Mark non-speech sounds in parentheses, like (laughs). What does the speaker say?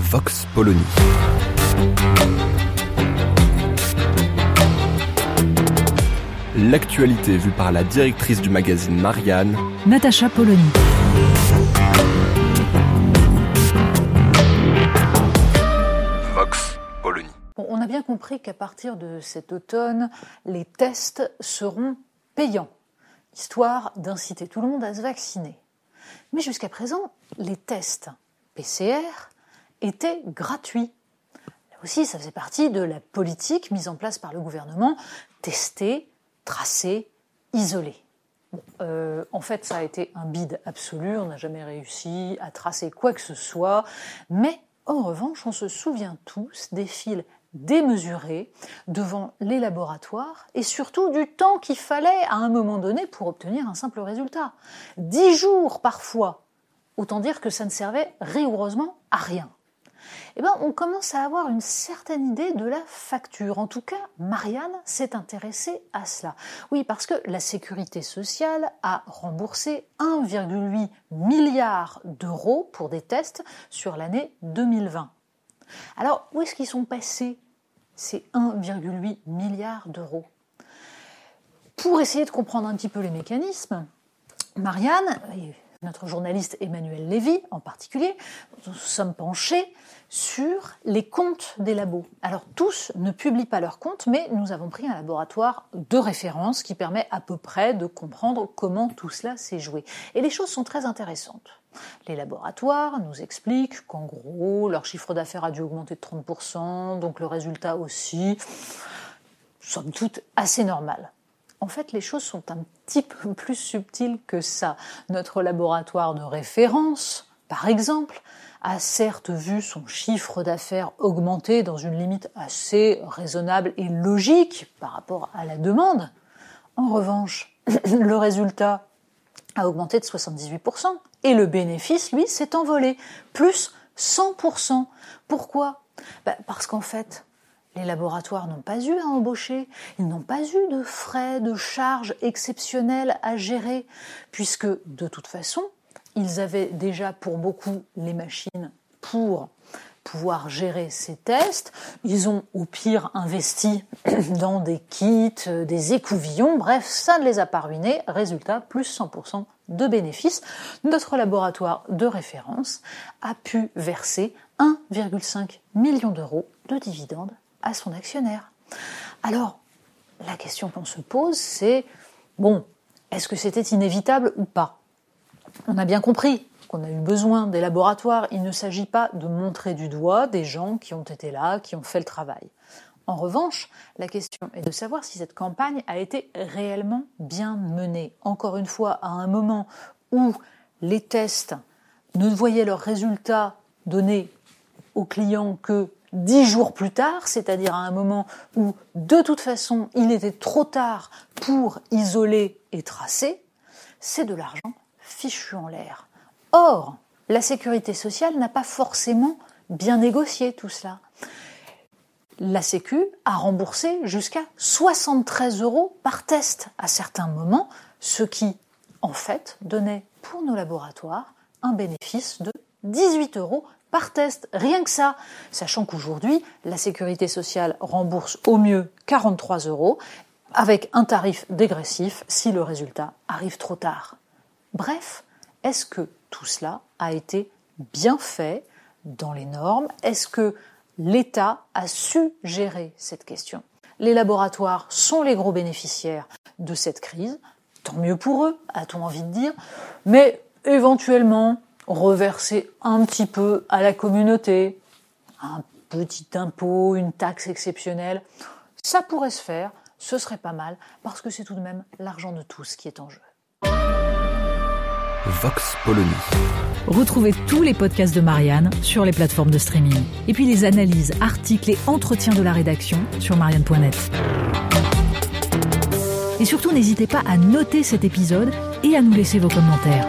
Vox Polony. L'actualité vue par la directrice du magazine Marianne, Natacha Polony. Vox Polony. Bon, on a bien compris qu'à partir de cet automne, les tests seront payants, histoire d'inciter tout le monde à se vacciner. Mais jusqu'à présent, les tests PCR étaient gratuits. Là aussi, ça faisait partie de la politique mise en place par le gouvernement, tester, tracer, isoler. Euh, en fait, ça a été un bide absolu, on n'a jamais réussi à tracer quoi que ce soit, mais en revanche, on se souvient tous des fils démesurés devant les laboratoires et surtout du temps qu'il fallait à un moment donné pour obtenir un simple résultat. Dix jours parfois. Autant dire que ça ne servait rigoureusement à rien. Eh ben, on commence à avoir une certaine idée de la facture. En tout cas, Marianne s'est intéressée à cela. Oui, parce que la sécurité sociale a remboursé 1,8 milliard d'euros pour des tests sur l'année 2020. Alors, où est-ce qu'ils sont passés ces 1,8 milliard d'euros? Pour essayer de comprendre un petit peu les mécanismes, Marianne, notre journaliste Emmanuel Lévy en particulier, nous sommes penchés sur les comptes des labos. Alors tous ne publient pas leurs comptes, mais nous avons pris un laboratoire de référence qui permet à peu près de comprendre comment tout cela s'est joué. Et les choses sont très intéressantes. Les laboratoires nous expliquent qu'en gros, leur chiffre d'affaires a dû augmenter de 30%, donc le résultat aussi, somme toute, assez normal. En fait, les choses sont un petit peu (laughs) plus subtiles que ça. Notre laboratoire de référence, par exemple, a certes vu son chiffre d'affaires augmenter dans une limite assez raisonnable et logique par rapport à la demande. En revanche, (clears throat) le résultat a augmenté de 78% et le bénéfice, lui, s'est envolé, plus 100%. Pourquoi? Bah, Parce qu'en fait, les laboratoires n'ont pas eu à embaucher, ils n'ont pas eu de frais, de charges exceptionnelles à gérer, puisque de toute façon, ils avaient déjà pour beaucoup les machines pour pouvoir gérer ces tests. Ils ont au pire investi (clears throat) dans des kits, des écouvillons, bref, ça ne les a pas ruinés. Résultat, plus 100% de bénéfices. Notre laboratoire de référence a pu verser 1,5 million d'euros de dividendes à son actionnaire. Alors, la question qu'on se pose, c'est, bon, est-ce que c'était inévitable ou pas? On a bien compris qu'on a eu besoin des laboratoires, il ne s'agit pas de montrer du doigt des gens qui ont été là, qui ont fait le travail. En revanche, la question est de savoir si cette campagne a été réellement bien menée. Encore une fois, à un moment où les tests ne voyaient leurs résultats donnés aux clients que dix jours plus tard, c'est-à-dire à un moment où de toute façon il était trop tard pour isoler et tracer, c'est de l'argent fichu en l'air. Or, la sécurité sociale n'a pas forcément bien négocié tout cela. La Sécu a remboursé jusqu'à 73 euros par test à certains moments, ce qui, en fait, donnait pour nos laboratoires un bénéfice de 18 euros par test, rien que ça, sachant qu'aujourd'hui, la sécurité sociale rembourse au mieux 43 euros, avec un tarif dégressif si le résultat arrive trop tard. Bref, est-ce que tout cela a été bien fait dans les normes? Est-ce que l'État a su gérer cette question? Les laboratoires sont les gros bénéficiaires de cette crise, tant mieux pour eux, a-t-on envie de dire, mais éventuellement, reverser un petit peu à la communauté, un petit impôt, une taxe exceptionnelle, ça pourrait se faire, ce serait pas mal, parce que c'est tout de même l'argent de tous qui est en jeu. Vox Polony. Retrouvez tous les podcasts de Marianne sur les plateformes de streaming. Et puis les analyses, articles et entretiens de la rédaction sur marianne.net. Et surtout, n'hésitez pas à noter cet épisode et à nous laisser vos commentaires.